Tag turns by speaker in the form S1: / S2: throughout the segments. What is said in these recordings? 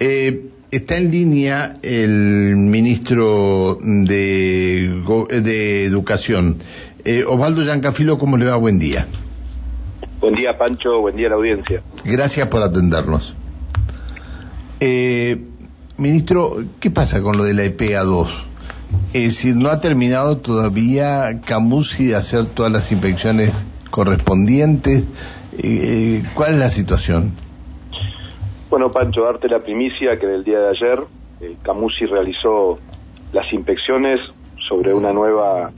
S1: Eh, está en línea el ministro de, de Educación. Eh, Osvaldo Yancafilo, ¿cómo le va? Buen día.
S2: Buen día, Pancho. Buen día a la audiencia.
S1: Gracias por atendernos. Eh, ministro, ¿qué pasa con lo de la EPA 2? Es decir, no ha terminado todavía Camusi de hacer todas las inspecciones correspondientes. Eh, ¿Cuál es la situación?
S2: Bueno, Pancho, darte la primicia que el día de ayer eh, Camusi realizó las inspecciones sobre una nueva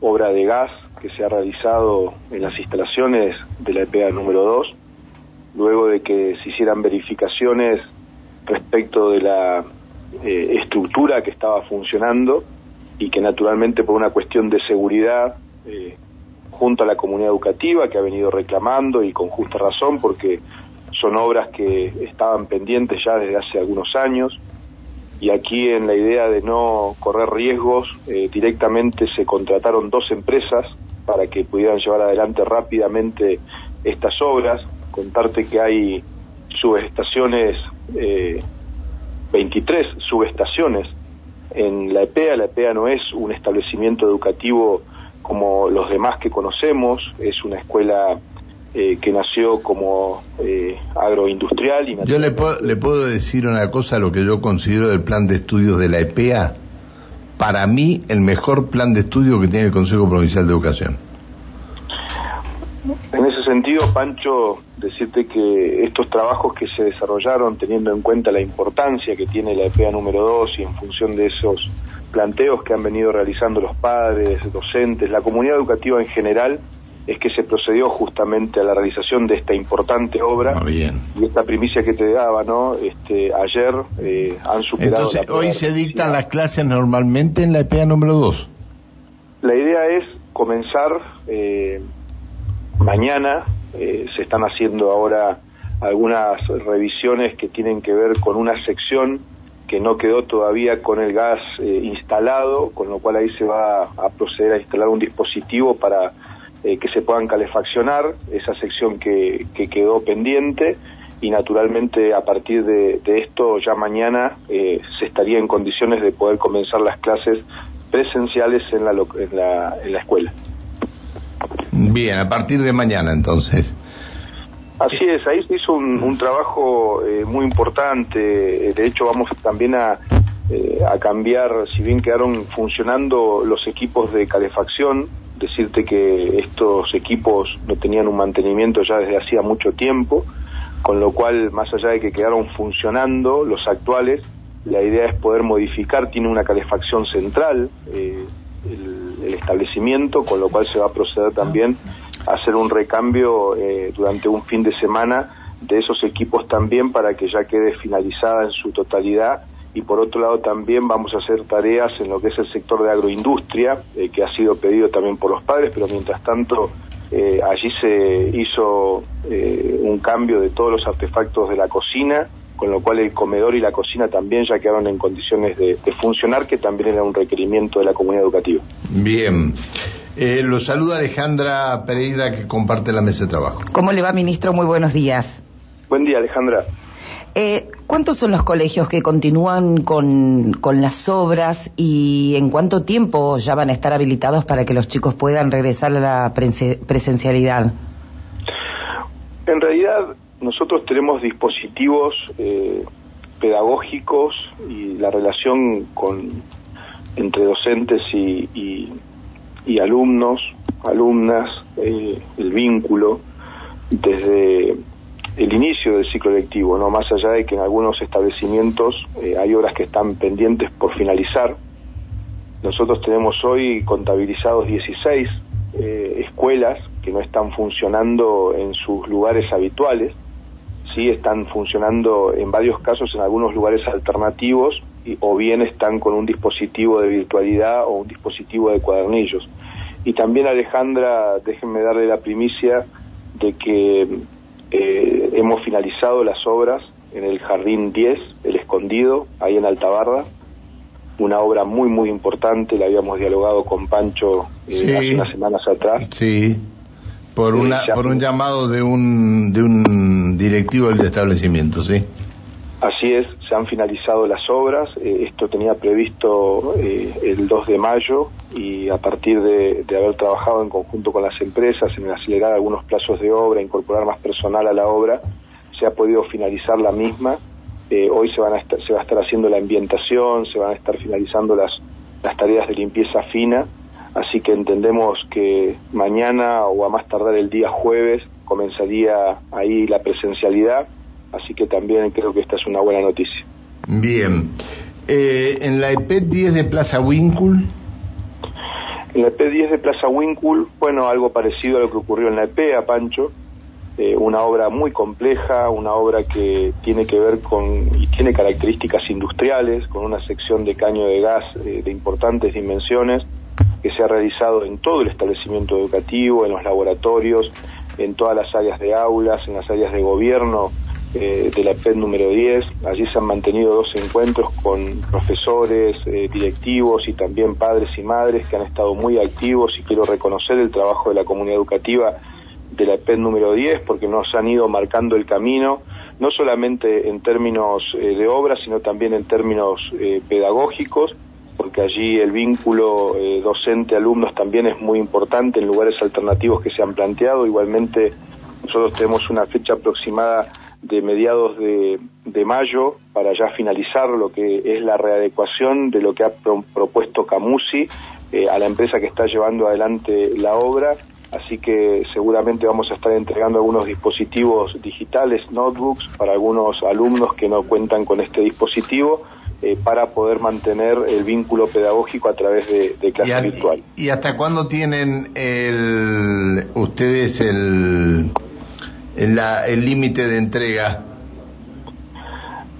S2: obra de gas que se ha realizado en las instalaciones de la EPA número 2, luego de que se hicieran verificaciones respecto de la eh, estructura que estaba funcionando y que naturalmente por una cuestión de seguridad, eh, junto a la comunidad educativa que ha venido reclamando y con justa razón porque son obras que estaban pendientes ya desde hace algunos años y aquí en la idea de no correr riesgos eh, directamente se contrataron dos empresas para que pudieran llevar adelante rápidamente estas obras. Contarte que hay subestaciones, eh, 23 subestaciones en la EPEA. La EPEA no es un establecimiento educativo como los demás que conocemos, es una escuela eh, que nació como eh, agroindustrial. Y
S1: yo le, puedo, le puedo decir una cosa, lo que yo considero del plan de estudios de la EPEA, para mí el mejor plan de estudio que tiene el Consejo Provincial de Educación.
S2: En ese sentido, Pancho, decirte que estos trabajos que se desarrollaron teniendo en cuenta la importancia que tiene la EPEA número 2 y en función de esos planteos que han venido realizando los padres, docentes, la comunidad educativa en general, es que se procedió justamente a la realización de esta importante obra
S1: ah, bien.
S2: y esta primicia que te daba, ¿no? Este, ayer eh, han superado.
S1: Entonces, hoy se dictan las clases normalmente en la EPA número 2.
S2: La idea es comenzar eh, mañana. Eh, se están haciendo ahora algunas revisiones que tienen que ver con una sección que no quedó todavía con el gas instalado, con lo cual ahí se va a proceder a instalar un dispositivo para eh, que se puedan calefaccionar, esa sección que, quedó pendiente y naturalmente a partir de, esto ya mañana eh, se estaría en condiciones de poder comenzar las clases presenciales en la, en la, en la escuela.
S1: Bien, a partir de mañana entonces.
S2: Así es, ahí se hizo un, trabajo eh, muy importante, de hecho vamos también a, a cambiar, si bien quedaron funcionando los equipos de calefacción, decirte que estos equipos no tenían un mantenimiento ya desde hacía mucho tiempo, con lo cual, más allá de que quedaron funcionando los actuales, la idea es poder modificar, tiene una calefacción central eh, el, establecimiento, con lo cual se va a proceder también a hacer un recambio eh, durante un fin de semana de esos equipos también para que ya quede finalizada en su totalidad y por otro lado también vamos a hacer tareas en lo que es el sector de agroindustria, eh, que ha sido pedido también por los padres, pero mientras tanto eh, allí se hizo eh, un cambio de todos los artefactos de la cocina, con lo cual el comedor y la cocina también ya quedaron en condiciones de, funcionar, que también era un requerimiento de la comunidad educativa.
S1: Bien. lo saluda Alejandra Pereira, que comparte la mesa de trabajo.
S3: ¿Cómo le va, ministro? Muy buenos días.
S2: Buen día, Alejandra.
S3: Eh, ¿Cuántos son los colegios que continúan con, con, las obras y en cuánto tiempo ya van a estar habilitados para que los chicos puedan regresar a la presencialidad?
S2: En realidad nosotros tenemos dispositivos eh, pedagógicos y la relación con entre docentes y, y, alumnos, alumnas, eh, el vínculo desde el inicio del ciclo lectivo, no más allá de que en algunos establecimientos eh, hay obras que están pendientes por finalizar. Nosotros tenemos hoy contabilizados 16 eh, escuelas que no están funcionando en sus lugares habituales, sí están funcionando en varios casos en algunos lugares alternativos y, o bien están con un dispositivo de virtualidad o un dispositivo de cuadernillos. Y también Alejandra, déjenme darle la primicia de que eh, hemos finalizado las obras en el Jardín 10, El Escondido, ahí en Altabarda. Una obra muy, muy importante, la habíamos dialogado con Pancho eh, hace unas semanas atrás.
S1: Sí, por, una, por un llamado de un, de un directivo del establecimiento, sí.
S2: Así es, se han finalizado las obras, eh, esto tenía previsto eh, el 2 de mayo y a partir de, haber trabajado en conjunto con las empresas en acelerar algunos plazos de obra, incorporar más personal a la obra, se ha podido finalizar la misma. Eh, hoy se, van a se va a estar haciendo la ambientación, se van a estar finalizando las, las tareas de limpieza fina, así que entendemos que mañana o a más tardar el día jueves comenzaría ahí la presencialidad Así que también creo que esta es una buena noticia.
S1: Bien. Eh, en la EP 10 de Plaza Winkul.
S2: En la EP 10 de Plaza Winkul, bueno, algo parecido a lo que ocurrió en la EP a Pancho. Eh, una obra muy compleja, una obra que tiene que ver con y tiene características industriales, con una sección de caño de gas eh, de importantes dimensiones que se ha realizado en todo el establecimiento educativo, en los laboratorios, en todas las áreas de aulas, en las áreas de gobierno eh, de la PED número 10. Allí se han mantenido dos encuentros con profesores, eh, directivos y también padres y madres que han estado muy activos y quiero reconocer el trabajo de la comunidad educativa de la PED número 10 porque nos han ido marcando el camino, no solamente en términos eh, de obra, sino también en términos pedagógicos, porque allí el vínculo docente-alumnos también es muy importante en lugares alternativos que se han planteado. Igualmente, nosotros tenemos una fecha aproximada de mediados de, mayo para ya finalizar lo que es la readecuación de lo que ha propuesto Camusi eh, a la empresa que está llevando adelante la obra. Así que seguramente vamos a estar entregando algunos dispositivos digitales, notebooks, para algunos alumnos que no cuentan con este dispositivo, eh, para poder mantener el vínculo pedagógico a través de, de clase virtual.
S1: ¿Y hasta cuándo tienen el, ustedes el, el límite de entrega?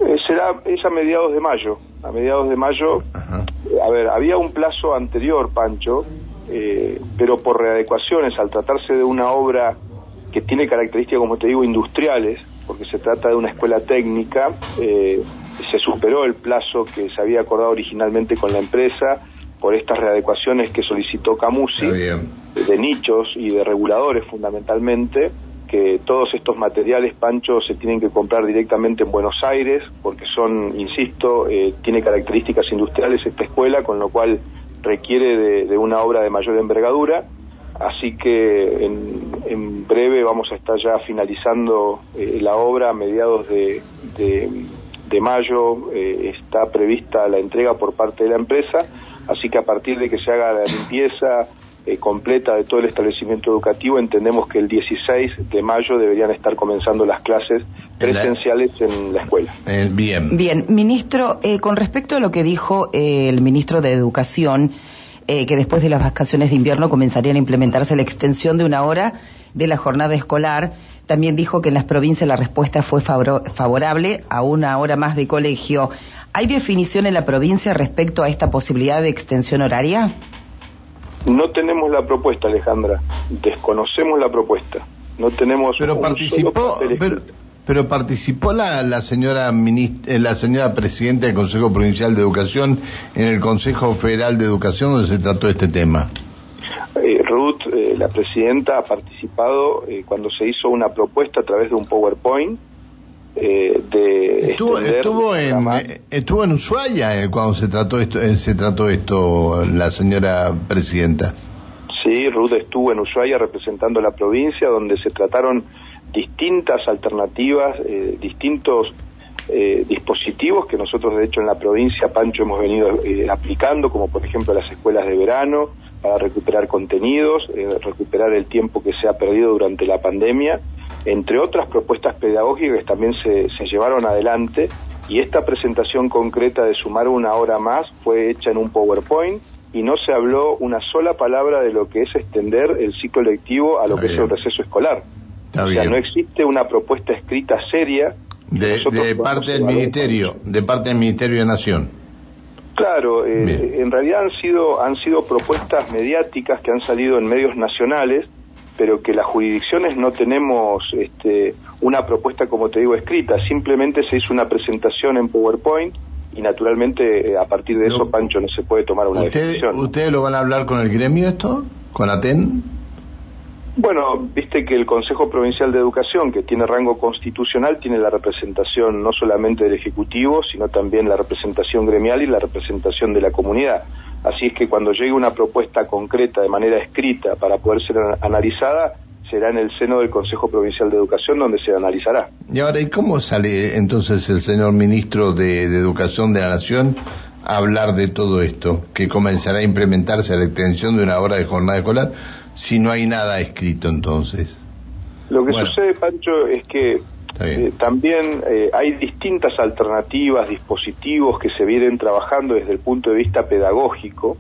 S2: Eh, será es a mediados de mayo. A mediados de mayo, a ver, había un plazo anterior, Pancho, eh, pero por readecuaciones, al tratarse de una obra que tiene características, como te digo, industriales, porque se trata de una escuela técnica, eh, se superó el plazo que se había acordado originalmente con la empresa por estas readecuaciones que solicitó Camusi, de nichos y de reguladores fundamentalmente, que todos estos materiales, Pancho, se tienen que comprar directamente en Buenos Aires, porque son, insisto, eh, tiene características industriales esta escuela, con lo cual requiere de, una obra de mayor envergadura. Así que en, breve vamos a estar ya finalizando eh, la obra a mediados de, de, mayo. Eh, está prevista la entrega por parte de la empresa, así que a partir de que se haga la limpieza, eh, completa de todo el establecimiento educativo, entendemos que el 16 de mayo deberían estar comenzando las clases presenciales en la escuela.
S3: Eh, bien. Bien, ministro, eh, con respecto a lo que dijo el ministro de Educación, que después de las vacaciones de invierno comenzarían a implementarse la extensión de una hora de la jornada escolar, también dijo que en las provincias la respuesta fue favorable a una hora más de colegio. ¿Hay definición en la provincia respecto a esta posibilidad de extensión horaria?
S2: No tenemos la propuesta, Alejandra. Desconocemos la propuesta. No tenemos.
S1: Pero participó. Pero, participó la, la señora eh, la señora presidenta del Consejo Provincial de Educación en el Consejo Federal de Educación donde se trató este tema.
S2: Eh, Ruth, eh, la presidenta, ha participado cuando se hizo una propuesta a través de un PowerPoint eh, de
S1: estuvo, estuvo en estuvo en Ushuaia eh, cuando se trató esto eh, se trató esto la señora presidenta.
S2: Sí Ruth estuvo en Ushuaia representando la provincia donde se trataron distintas alternativas distintos dispositivos que nosotros de hecho en la provincia Pancho hemos venido aplicando como por ejemplo las escuelas de verano para recuperar contenidos recuperar el tiempo que se ha perdido durante la pandemia. Entre otras propuestas pedagógicas también se, llevaron adelante y esta presentación concreta de sumar una hora más fue hecha en un PowerPoint y no se habló una sola palabra de lo que es extender el ciclo lectivo a lo que es el receso escolar. o sea, no existe una propuesta escrita seria
S1: de, parte del ministerio, de parte del Ministerio de Nación.
S2: Claro, eh, en realidad han sido han sido propuestas mediáticas que han salido en medios nacionales pero que las jurisdicciones no tenemos este, una propuesta, como te digo, escrita, simplemente se hizo una presentación en PowerPoint y naturalmente eh, a partir de eso, Pancho, no se puede tomar una decisión.
S1: ¿Ustedes lo van a hablar con el gremio esto? ¿Con ATEN?
S2: Bueno, viste que el Consejo Provincial de Educación, que tiene rango constitucional, tiene la representación no solamente del Ejecutivo, sino también la representación gremial y la representación de la comunidad. Así es que cuando llegue una propuesta concreta de manera escrita para poder ser analizada, será en el seno del Consejo Provincial de Educación donde se analizará.
S1: Y ahora, ¿y cómo sale entonces el señor ministro de, Educación de la Nación a hablar de todo esto, que comenzará a implementarse a la extensión de una hora de jornada escolar, si no hay nada escrito entonces?
S2: Lo que sucede, Pancho, es que eh, también eh, hay distintas alternativas, dispositivos que se vienen trabajando desde el punto de vista pedagógico.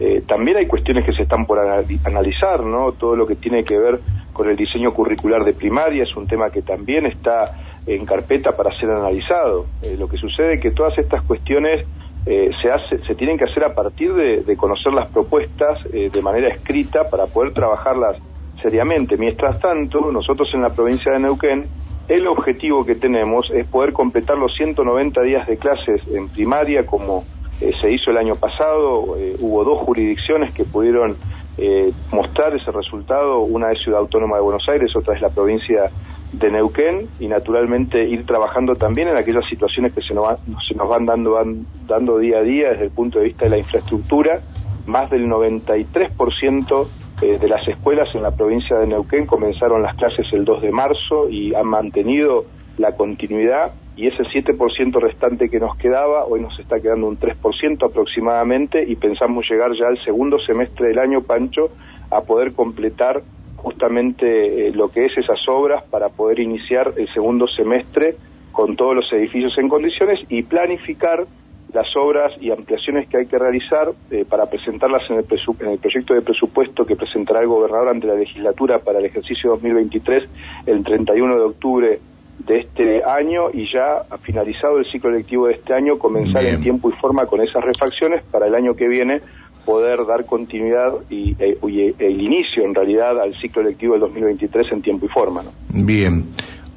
S2: Eh, también hay cuestiones que se están por analizar, ¿no? Todo lo que tiene que ver con el diseño curricular de primaria es un tema que también está en carpeta para ser analizado. lo que sucede es que todas estas cuestiones se, hace, se tienen que hacer a partir de, conocer las propuestas de manera escrita para poder trabajarlas seriamente. Mientras tanto, nosotros en la provincia de Neuquén el objetivo que tenemos es poder completar los 190 días de clases en primaria como eh, se hizo el año pasado. Eh, hubo dos jurisdicciones que pudieron eh, mostrar ese resultado. Una es Ciudad Autónoma de Buenos Aires, otra es la provincia de Neuquén y naturalmente ir trabajando también en aquellas situaciones que se nos, se nos van dando, van dando día a día desde el punto de vista de la infraestructura. Más del 93% eh, de las escuelas en la provincia de Neuquén comenzaron las clases el 2 de marzo y han mantenido la continuidad y ese 7% restante que nos quedaba, hoy nos está quedando un 3% aproximadamente y pensamos llegar ya al segundo semestre del año, Pancho, a poder completar justamente eh, lo que es esas obras para poder iniciar el segundo semestre con todos los edificios en condiciones y planificar las obras y ampliaciones que hay que realizar eh, para presentarlas en el, en el, proyecto de presupuesto que presentará el gobernador ante la legislatura para el ejercicio 2023 el 31 de octubre de este año y ya ha finalizado el ciclo electivo de este año comenzar en tiempo y forma con esas refacciones para el año que viene poder dar continuidad y, e, el inicio en realidad al ciclo electivo del 2023 en tiempo y forma.
S1: Bien.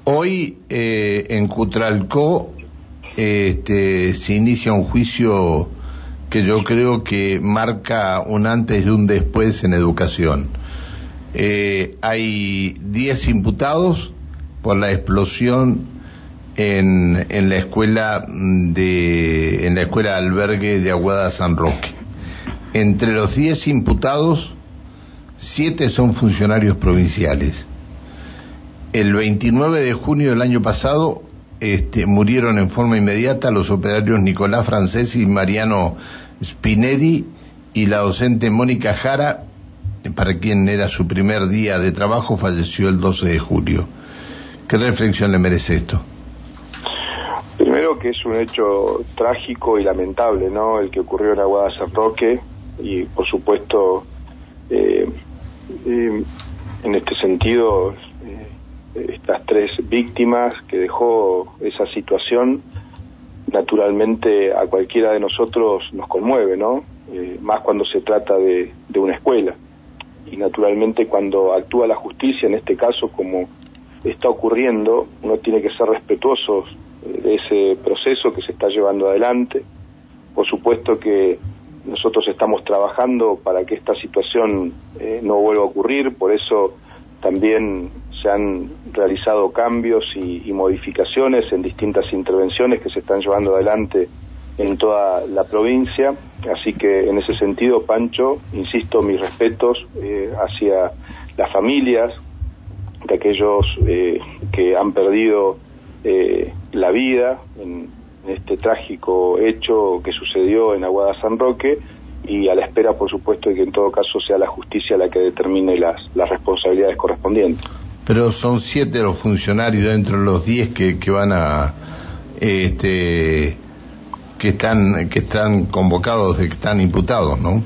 S1: Hoy eh, en Cutralcó este, se inicia un juicio que yo creo que marca un antes y un después en educación. Eh, hay 10 imputados por la explosión en, en, la escuela de en la escuela albergue de Aguada San Roque. Entre los 10 imputados, 7 son funcionarios provinciales. El 29 de junio del año pasado este, murieron en forma inmediata los operarios Nicolás Francés y Mariano Spinelli y la docente Mónica Jara, para quien era su primer día de trabajo, falleció el 12 de julio. ¿Qué reflexión le merece esto?
S2: Primero que es un hecho trágico y lamentable, ¿no? El que ocurrió en Aguada San Roque y, por supuesto, eh, eh, en este sentido, eh, estas tres víctimas que dejó esa situación, naturalmente a cualquiera de nosotros nos conmueve, ¿no? Eh, más cuando se trata de, una escuela. Y naturalmente cuando actúa la justicia, en este caso como está ocurriendo, uno tiene que ser respetuoso de ese proceso que se está llevando adelante. Por supuesto que nosotros estamos trabajando para que esta situación eh, no vuelva a ocurrir, por eso también se han realizado cambios y, modificaciones en distintas intervenciones que se están llevando adelante en toda la provincia. Así que en ese sentido, Pancho, insisto, mis respetos eh, hacia las familias de aquellos eh, que han perdido eh, la vida en, este trágico hecho que sucedió en Aguada San Roque y a la espera, por supuesto, de que en todo caso sea la justicia la que determine las, responsabilidades correspondientes.
S1: Pero son siete los funcionarios dentro de los diez que, que van a, este, que están, que están convocados, que están imputados, ¿no?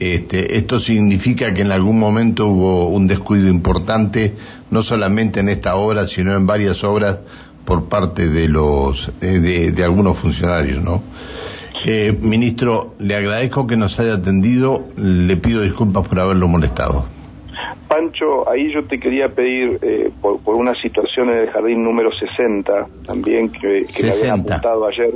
S1: Este, esto significa que en algún momento hubo un descuido importante, no solamente en esta obra, sino en varias obras por parte de los, de, de algunos funcionarios, ¿no? Eh, ministro, le agradezco que nos haya atendido, le pido disculpas por haberlo molestado.
S2: Pancho, ahí yo te quería pedir eh, por, una situación en el jardín número 60, también que, me habían apuntado ayer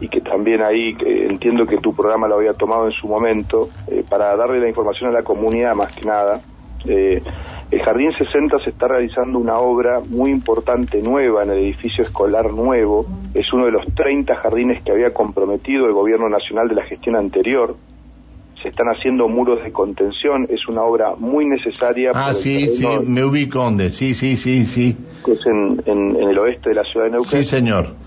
S2: y que también ahí entiendo que tu programa lo había tomado en su momento, eh, para darle la información a la comunidad más que nada. Eh, El Jardín 60 se está realizando una obra muy importante, nueva, en el edificio escolar nuevo. Es uno de los 30 jardines que había comprometido el Gobierno Nacional de la gestión anterior. Se están haciendo muros de contención. Es una obra muy necesaria.
S1: Ah, sí, sí, me ubico donde. Sí, sí, sí, sí.
S2: Es en, en, el oeste de la ciudad de Neuquén.
S1: Sí, señor.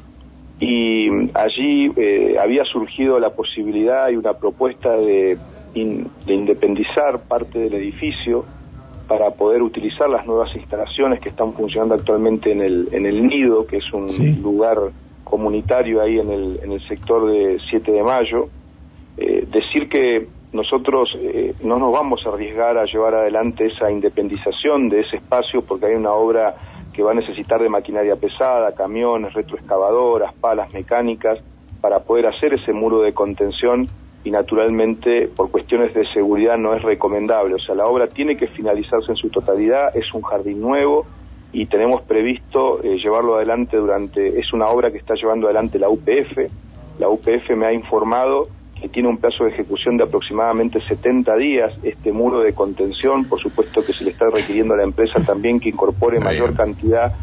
S2: Y allí eh, había surgido la posibilidad y una propuesta de, de independizar parte del edificio para poder utilizar las nuevas instalaciones que están funcionando actualmente en el, en el Nido, que es un lugar comunitario ahí en el, en el sector de 7 de mayo. Eh, decir que nosotros eh, no nos vamos a arriesgar a llevar adelante esa independización de ese espacio porque hay una obra que va a necesitar de maquinaria pesada, camiones, retroexcavadoras, palas mecánicas, para poder hacer ese muro de contención y naturalmente por cuestiones de seguridad no es recomendable. O sea, la obra tiene que finalizarse en su totalidad, es un jardín nuevo y tenemos previsto eh, llevarlo adelante durante, es una obra que está llevando adelante la UPF. La UPF me ha informado que tiene un plazo de ejecución de aproximadamente 70 días este muro de contención, por supuesto que se le está requiriendo a la empresa también que incorpore mayor cantidad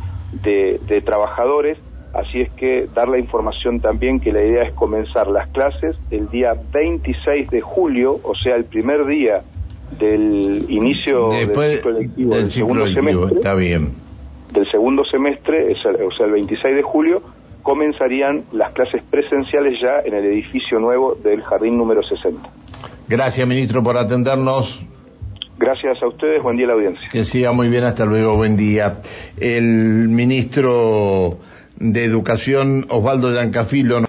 S2: de, de trabajadores Así es que dar la información también que la idea es comenzar las clases el día 26 de julio, o sea, el primer día del inicio del ciclo lectivo del, segundo semestre.
S1: Está bien.
S2: Del segundo semestre, o sea, el 26 de julio, comenzarían las clases presenciales ya en el edificio nuevo del jardín número 60.
S1: Gracias, ministro, por atendernos.
S2: Gracias a ustedes, buen día a la audiencia.
S1: Que siga muy bien, hasta luego, buen día. El ministro de Educación, Osvaldo Yancafilo.